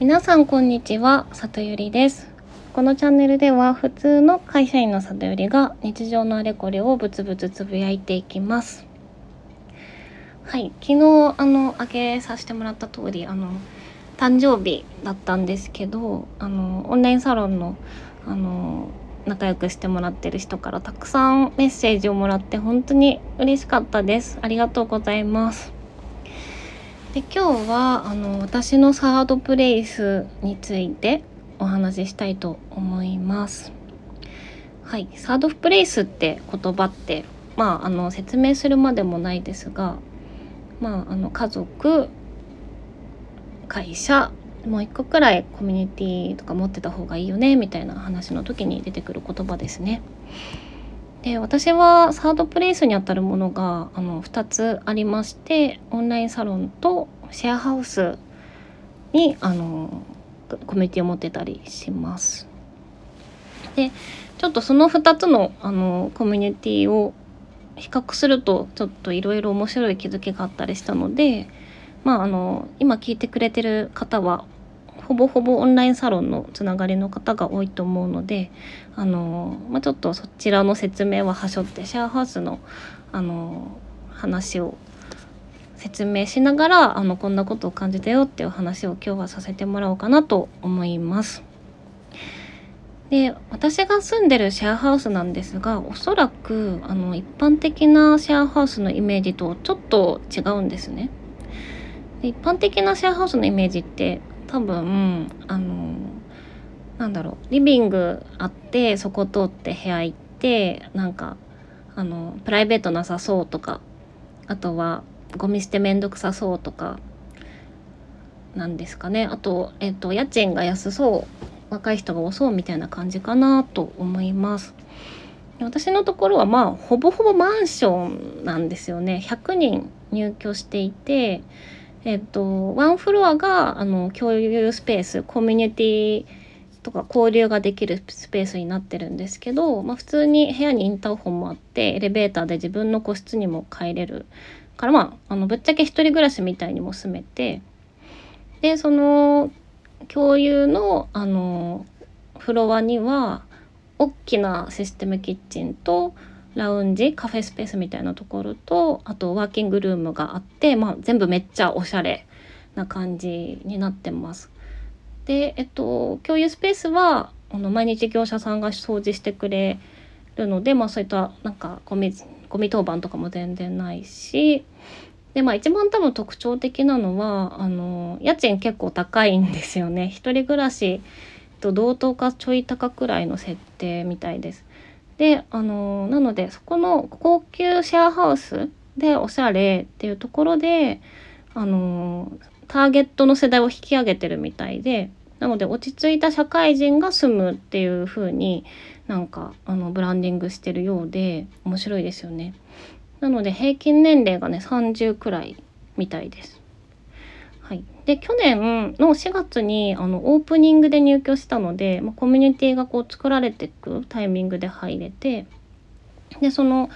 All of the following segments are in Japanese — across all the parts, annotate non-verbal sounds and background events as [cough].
皆さんこんにちは里ゆりです。このチャンネルでは普通の会社員の里ゆりが日常のあれこれをブツブツつぶやいていきます。はい昨日あのあげさせてもらった通りあの誕生日だったんですけどあのオンラインサロンのあの仲良くしてもらってる人からたくさんメッセージをもらって本当に嬉しかったです。ありがとうございます。で今日はあの私のサードプレイスについてお話ししたいと思いますはいサードプレイスって言葉ってまああの説明するまでもないですがまああの家族会社もう一個くらいコミュニティとか持ってた方がいいよねみたいな話の時に出てくる言葉ですね。で私はサードプレイスにあたるものがあの2つありましてオンラインサロンとシェアハウスにあのコミュニティを持ってたりします。でちょっとその2つのあのコミュニティを比較するとちょっといろいろ面白い気づきがあったりしたのでまああの今聞いてくれてる方はほぼほぼオンラインサロンのつながりの方が多いと思うのであの、まあ、ちょっとそちらの説明ははしょってシェアハウスのあの話を説明しながらあのこんなことを感じたよっていう話を今日はさせてもらおうかなと思います。で私が住んでるシェアハウスなんですがおそらくあの一般的なシェアハウスのイメージとちょっと違うんですね。で一般的なシェアハウスのイメージって多分あのなんだろうリビングあってそこ通って部屋行ってなんかあのプライベートなさそうとかあとはゴミ捨てめんどくさそうとかなんですかねあと,、えっと家賃が安そう若い人が多そうみたいな感じかなと思います。私のところはまあほぼほぼマンションなんですよね100人入居していてえっと、ワンフロアがあの共有スペースコミュニティとか交流ができるスペースになってるんですけど、まあ、普通に部屋にインターホンもあってエレベーターで自分の個室にも帰れる。からまああのぶっちゃけ一人暮らしみたいにも住めてでその共有のあのフロアには大きなシステムキッチンとラウンジカフェスペースみたいなところとあとワーキングルームがあって、まあ、全部めっちゃおしゃれな感じになってます。で、えっと、共有スペースはあの毎日業者さんが掃除してくれるので、まあ、そういったなんかゴミゴミ当番とかも全然ないしでまあ一番多分特徴的なのはあの家賃結構高いんですよね一人暮らしと同等かちょい高くらいの設定みたいです。であのなのでそこの高級シェアハウスでおしゃれっていうところであのターゲットの世代を引き上げてるみたいでなので落ち着いた社会人が住むっていう風になんかあのブランディングしてるようで面白いですよね。なので平均年齢がね30くらいみたいです。はい、で去年の4月にあのオープニングで入居したので、まあ、コミュニティがこう作られていくタイミングで入れてでその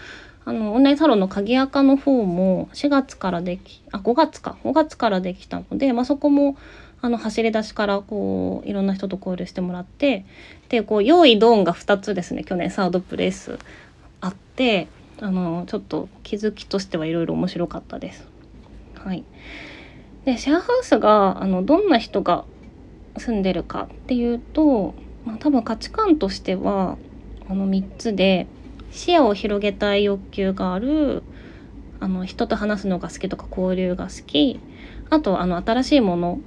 あのオンラインサロンの鍵垢の方も4月からできあ5月か。5月からできたので、まあ、そこもあの走り出しからこういろんな人と交流してもらってでこう用意ドンが2つですね去年サードプレイス。あってあのちょっと気づきとしてはいろいろ面白かったです。はい。でシェアハウスがあのどんな人が住んでるかっていうと、まあ、多分価値観としてはあの3つで視野を広げたい欲求があるあの人と話すのが好きとか交流が好きあとあの新しいもの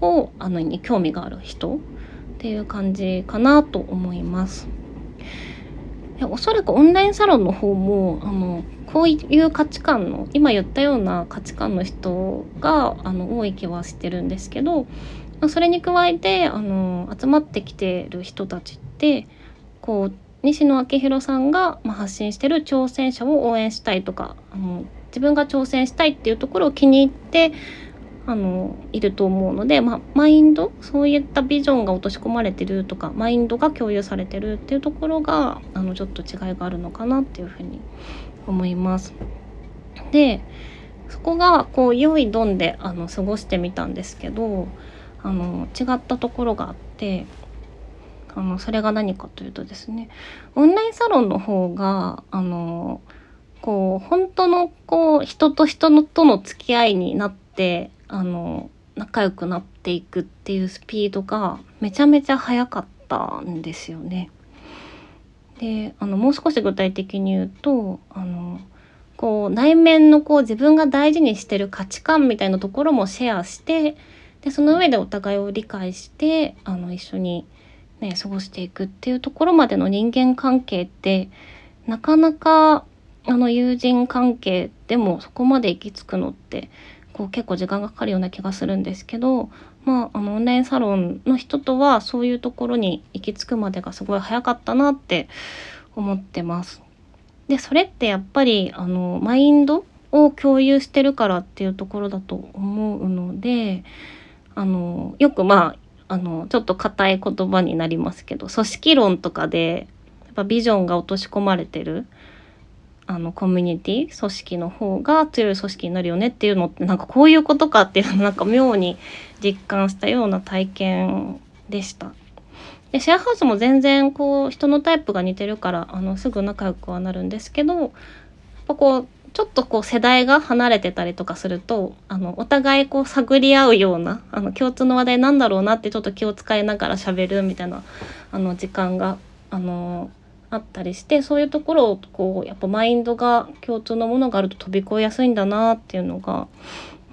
をあのに興味がある人っていう感じかなと思います。おそらくオンラインサロンの方もあのこういう価値観の今言ったような価値観の人があの多い気はしてるんですけどそれに加えてあの集まってきてる人たちってこう西野昭弘さんが、ま、発信してる挑戦者を応援したいとかあの自分が挑戦したいっていうところを気に入ってあのいると思うので、まあ、マインドそういったビジョンが落とし込まれてるとかマインドが共有されてるっていうところがあのちょっと違いがあるのかなっていうふうに思います。でそこがこう良いドンであの過ごしてみたんですけどあの違ったところがあってあのそれが何かというとですねオンラインサロンの方があのこう本当のこう人と人のとの付き合いになってあの仲良くなっていくっていうスピードがめちゃめちゃ速かったんですよね。であのもう少し具体的に言うとあのこう内面のこう自分が大事にしてる価値観みたいなところもシェアしてでその上でお互いを理解してあの一緒に、ね、過ごしていくっていうところまでの人間関係ってなかなかあの友人関係でもそこまで行き着くのってこう結構時間がかかるような気がするんですけど、まあ、あのオンラインサロンの人とはそういうところに行き着くまでがすごい早かったなって思ってます。でそれってやっぱりあのマインドを共有してるからっていうところだと思うのであのよくまああのちょっと硬い言葉になりますけど組織論とかでやっぱビジョンが落とし込まれてるあのコミュニティ組織の方が強い組織になるよねっていうのってなんかこういうことかっていうのなんか妙に実感したような体験でした。でシェアハウスも全然こう人のタイプが似てるからあのすぐ仲良くはなるんですけどやっぱこうちょっとこう世代が離れてたりとかするとあのお互いこう探り合うようなあの共通の話題なんだろうなってちょっと気を使いながら喋るみたいなあの時間があのあったりしてそういうところをこうやっぱマインドが共通のものがあると飛び越えやすいんだなっていうのが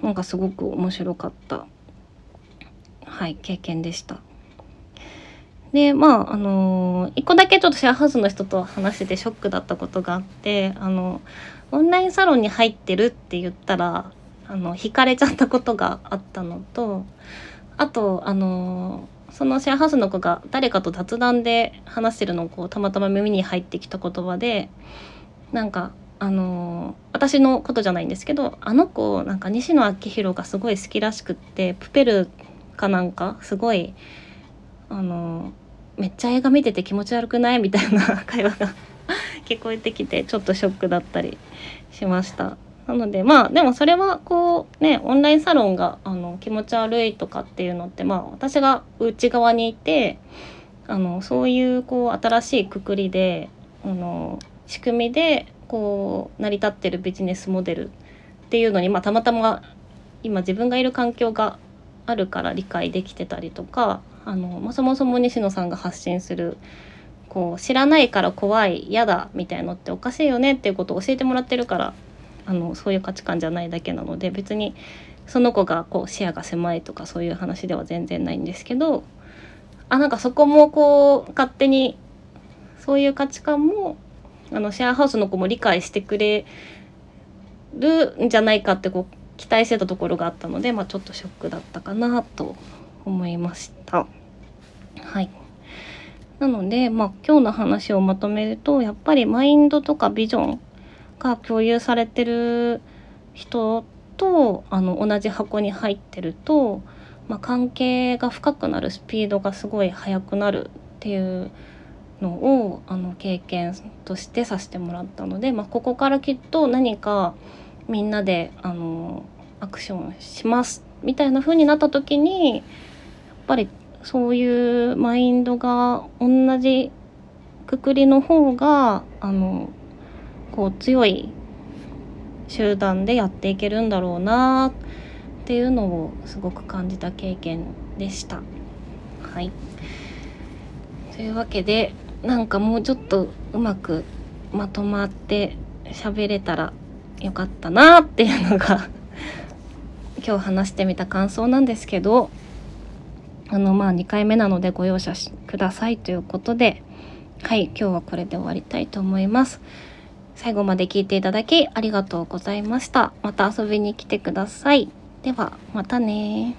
なんかすごく面白かったはい経験でした。でまああのー、一個だけちょっとシェアハウスの人と話しててショックだったことがあってあのオンラインサロンに入ってるって言ったらあの惹かれちゃったことがあったのとあとあのー、そのシェアハウスの子が誰かと雑談で話してるのをこうたまたま耳に入ってきた言葉でなんかあのー、私のことじゃないんですけどあの子なんか西野昭弘がすごい好きらしくってプペルかなんかすごいあのめっちゃ映画見てて気持ち悪くない？みたいな会話が聞こえてきてちょっとショックだったりしました。なのでまあでもそれはこうねオンラインサロンがあの気持ち悪いとかっていうのってまあ私が内側にいてあのそういうこう新しいくくりであの仕組みでこう成り立ってるビジネスモデルっていうのに、まあ、たまたま今自分がいる環境があるから理解できてたりとかあの、まあ、そもそも西野さんが発信するこう知らないから怖い嫌だみたいのっておかしいよねっていうことを教えてもらってるからあのそういう価値観じゃないだけなので別にその子がこう視野が狭いとかそういう話では全然ないんですけどあなんかそこもこう勝手にそういう価値観もあのシェアハウスの子も理解してくれるんじゃないかってこう期待してたところがあったので、まあ、ちょっとショックだったかなと思いました。はい。なので、まあ、今日の話をまとめると、やっぱりマインドとかビジョンが共有されてる人と、あの、同じ箱に入ってると、まあ、関係が深くなるスピードがすごい速くなるっていうのをあの経験としてさせてもらったので、まあ、ここからきっと何かみんなであのアクションしますみたいな風になった時にやっぱりそういうマインドが同じくくりの方があのこう強い集団でやっていけるんだろうなっていうのをすごく感じた経験でした。はい、というわけでなんかもうちょっとうまくまとまって喋れたらよかったなっていうのが [laughs] 今日話してみた感想なんですけどあのまあ2回目なのでご容赦くださいということではい今日はこれで終わりたいと思います最後まで聞いていただきありがとうございました。また遊びに来てください。ではまたね